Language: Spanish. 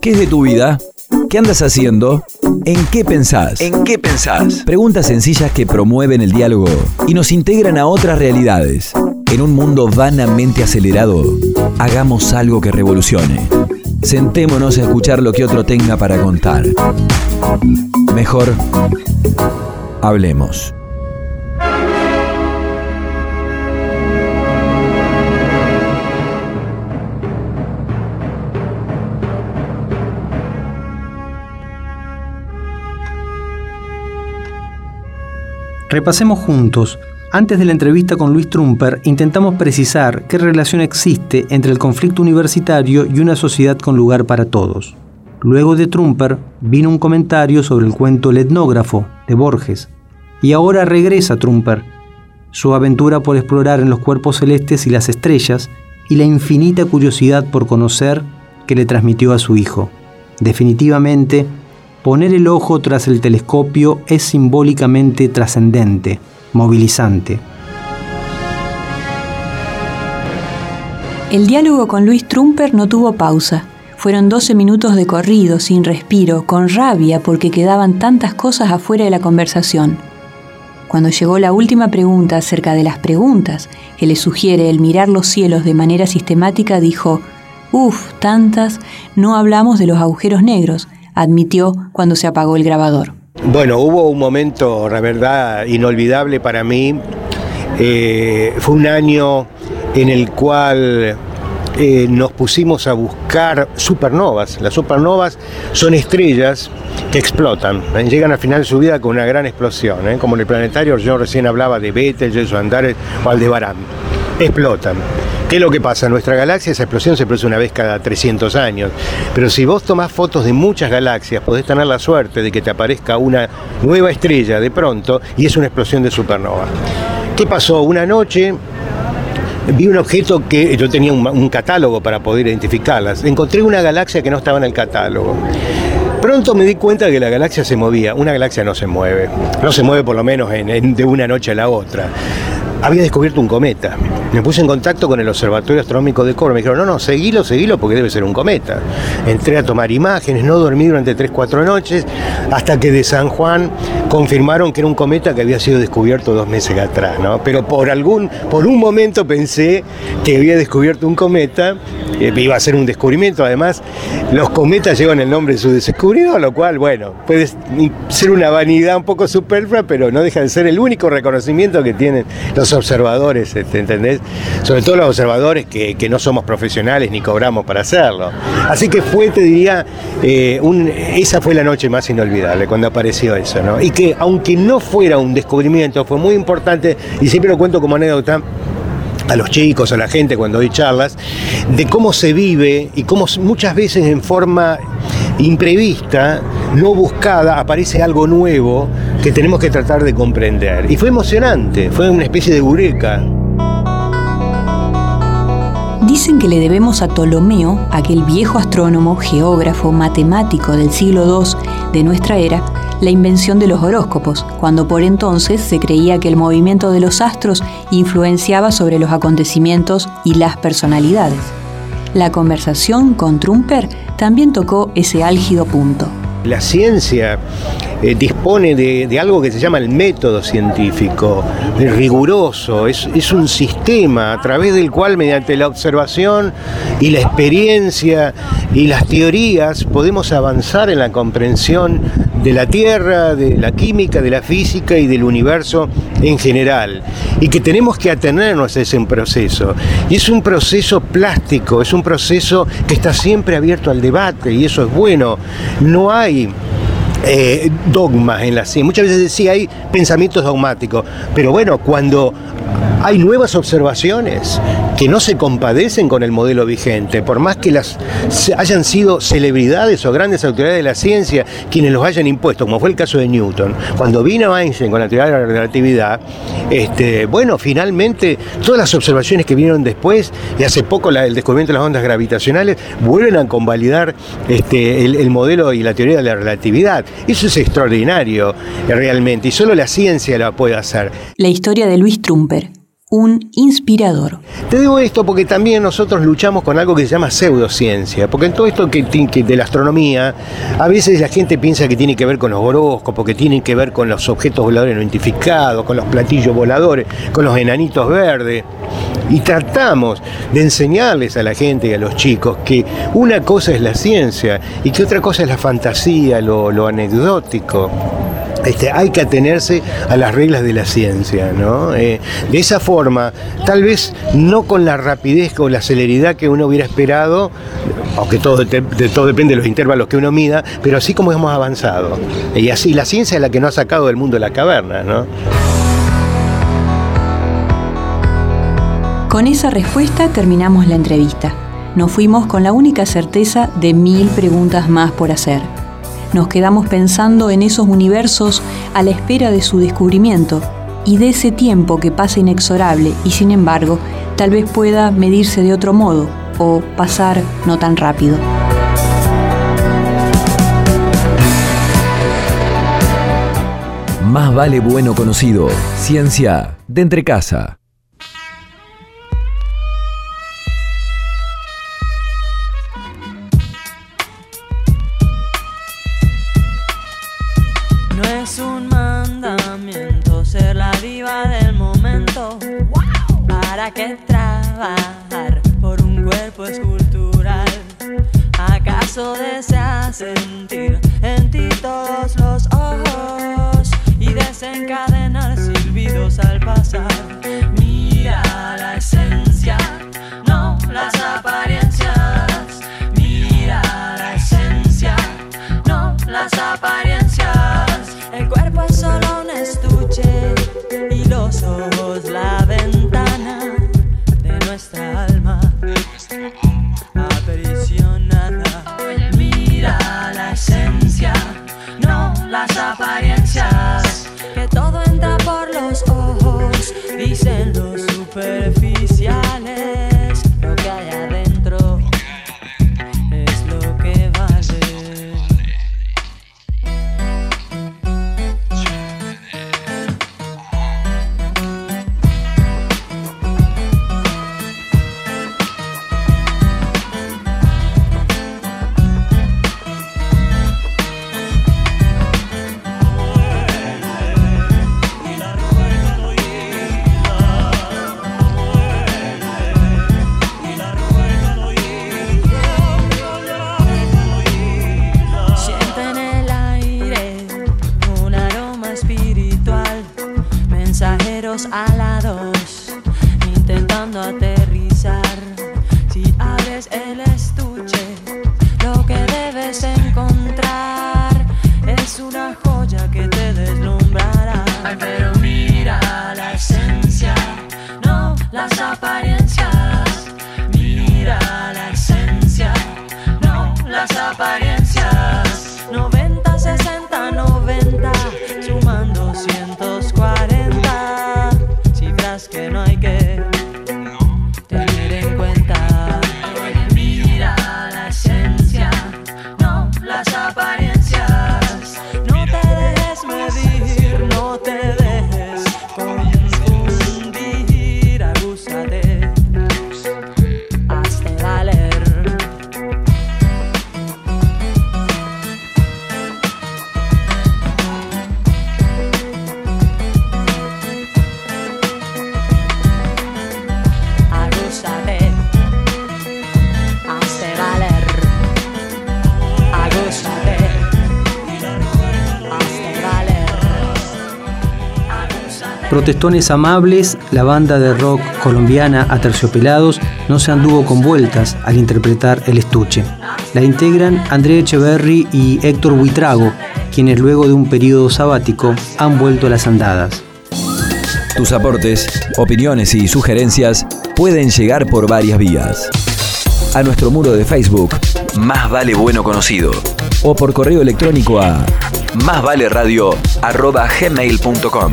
¿Qué es de tu vida? ¿Qué andas haciendo? ¿En qué pensás? ¿En qué pensás? Preguntas sencillas que promueven el diálogo y nos integran a otras realidades. En un mundo vanamente acelerado, hagamos algo que revolucione. Sentémonos a escuchar lo que otro tenga para contar. Mejor, hablemos. Repasemos juntos. Antes de la entrevista con Luis Trumper, intentamos precisar qué relación existe entre el conflicto universitario y una sociedad con lugar para todos. Luego de Trumper vino un comentario sobre el cuento El etnógrafo de Borges. Y ahora regresa Trumper, su aventura por explorar en los cuerpos celestes y las estrellas y la infinita curiosidad por conocer que le transmitió a su hijo. Definitivamente, Poner el ojo tras el telescopio es simbólicamente trascendente, movilizante. El diálogo con Luis Trumper no tuvo pausa. Fueron 12 minutos de corrido, sin respiro, con rabia porque quedaban tantas cosas afuera de la conversación. Cuando llegó la última pregunta acerca de las preguntas que le sugiere el mirar los cielos de manera sistemática, dijo, Uf, tantas, no hablamos de los agujeros negros, admitió cuando se apagó el grabador. Bueno, hubo un momento, la verdad, inolvidable para mí. Eh, fue un año en el cual eh, nos pusimos a buscar supernovas. Las supernovas son estrellas que explotan, ¿eh? llegan al final de su vida con una gran explosión, como en el planetario yo recién hablaba de Betelgeuse o Andares o Aldebarán. Explotan. ¿Qué es lo que pasa? En nuestra galaxia esa explosión se produce una vez cada 300 años. Pero si vos tomás fotos de muchas galaxias, podés tener la suerte de que te aparezca una nueva estrella de pronto y es una explosión de supernova. ¿Qué pasó? Una noche vi un objeto que yo tenía un, catálogo para poder identificarlas. Encontré una galaxia que no estaba en el catálogo. Pronto me di cuenta de que la galaxia se movía. Una galaxia no se mueve. No se mueve por lo menos de una noche a la otra había descubierto un cometa. Me puse en contacto con el Observatorio Astronómico de Córdoba. Me dijeron, no, no, seguilo, seguilo porque debe ser un cometa. Entré a tomar imágenes, no dormí durante 3, 4 noches, hasta que de San Juan confirmaron que era un cometa que había sido descubierto dos meses atrás. Pero por algún, por un momento pensé que había descubierto un cometa, eh, iba a ser un descubrimiento. Además, los cometas llevan el nombre de su descubridor, lo cual, bueno, puede ser una vanidad un poco superflua, pero no deja de ser el único reconocimiento que tienen los observadores, ¿entendés? Sobre todo los observadores que, no somos profesionales ni cobramos para hacerlo. Así que fue, te diría, eh, esa fue la noche más inolvidable cuando apareció eso, ¿no? Y que aunque no fuera un descubrimiento, fue muy importante, y siempre lo cuento como anécdota, a los chicos, a la gente cuando doy charlas, de cómo se vive y cómo muchas veces en forma imprevista, no buscada, aparece algo nuevo que tenemos que tratar de comprender. Y fue emocionante, fue una especie de eureka. Dicen que le debemos a Ptolomeo, aquel viejo astrónomo, geógrafo, matemático del siglo II de nuestra era, la invención de los horóscopos, cuando por entonces se creía que el movimiento de los astros influenciaba sobre los acontecimientos y las personalidades. La conversación con Trumper también tocó ese álgido punto. La ciencia eh, dispone de, algo que se llama el método científico, riguroso, es, es, un sistema a través del cual mediante la observación y la experiencia y las teorías podemos avanzar en la comprensión de la Tierra, de la química, de la física y del universo en general. Y que tenemos que atenernos a ese proceso. Y es un proceso plástico, es un proceso que está siempre abierto al debate y eso es bueno. No hay eh, dogmas en la ciencia. Muchas veces sí hay pensamientos dogmáticos, pero bueno, cuando hay nuevas observaciones que no se compadecen con el modelo vigente, por más que las hayan sido celebridades o grandes autoridades de la ciencia quienes los hayan impuesto, como fue el caso de Newton. Cuando vino Einstein con la teoría de la relatividad, este, bueno, finalmente todas las observaciones que vinieron después, y hace poco el descubrimiento de las ondas gravitacionales, vuelven a convalidar este, el, modelo y la teoría de la relatividad. Eso es extraordinario realmente, y solo la ciencia la puede hacer. La historia de Luis Trumper un inspirador. Te digo esto porque también nosotros luchamos con algo que se llama pseudociencia, porque en todo esto de la astronomía, a veces la gente piensa que tiene que ver con los horóscopos, que tiene que ver con los objetos voladores no identificados, con los platillos voladores, con los enanitos verdes. Y tratamos de enseñarles a la gente y a los chicos que una cosa es la ciencia y que otra cosa es la fantasía, lo anecdótico. Este, hay que atenerse a las reglas de la ciencia, ¿no? Eh, de esa forma, tal vez no con la rapidez o la celeridad que uno hubiera esperado, aunque todo, todo depende de los intervalos que uno mida, pero así como hemos avanzado. Y así la ciencia es la que nos ha sacado del mundo la caverna, ¿no? Con esa respuesta terminamos la entrevista. Nos fuimos con la única certeza de mil preguntas más por hacer nos quedamos pensando en esos universos a la espera de su descubrimiento y de ese tiempo que pasa inexorable y sin embargo tal vez pueda medirse de otro modo o pasar no tan rápido. Más vale bueno conocido. Ciencia de entre casa. Que trabajar por un cuerpo escultural. ¿Acaso deseas sentir en ti todos los ojos y desencadenar silbidos al pasar? Nuestra alma alados, intentando aterrizar. Si abres el estuche, lo que debes encontrar es una joya que te deslumbrará. Ay, pero mira la esencia, no las apariencias. Protestones amables, la banda de rock colombiana Aterciopelados no se anduvo con vueltas al interpretar el estuche. La integran André Echeverry y Héctor Buitrago, quienes luego de un periodo sabático han vuelto a las andadas. Tus aportes, opiniones y sugerencias pueden llegar por varias vías. A nuestro muro de Facebook, Más Vale Bueno Conocido, o por correo electrónico a másvaleradio.gmail.com.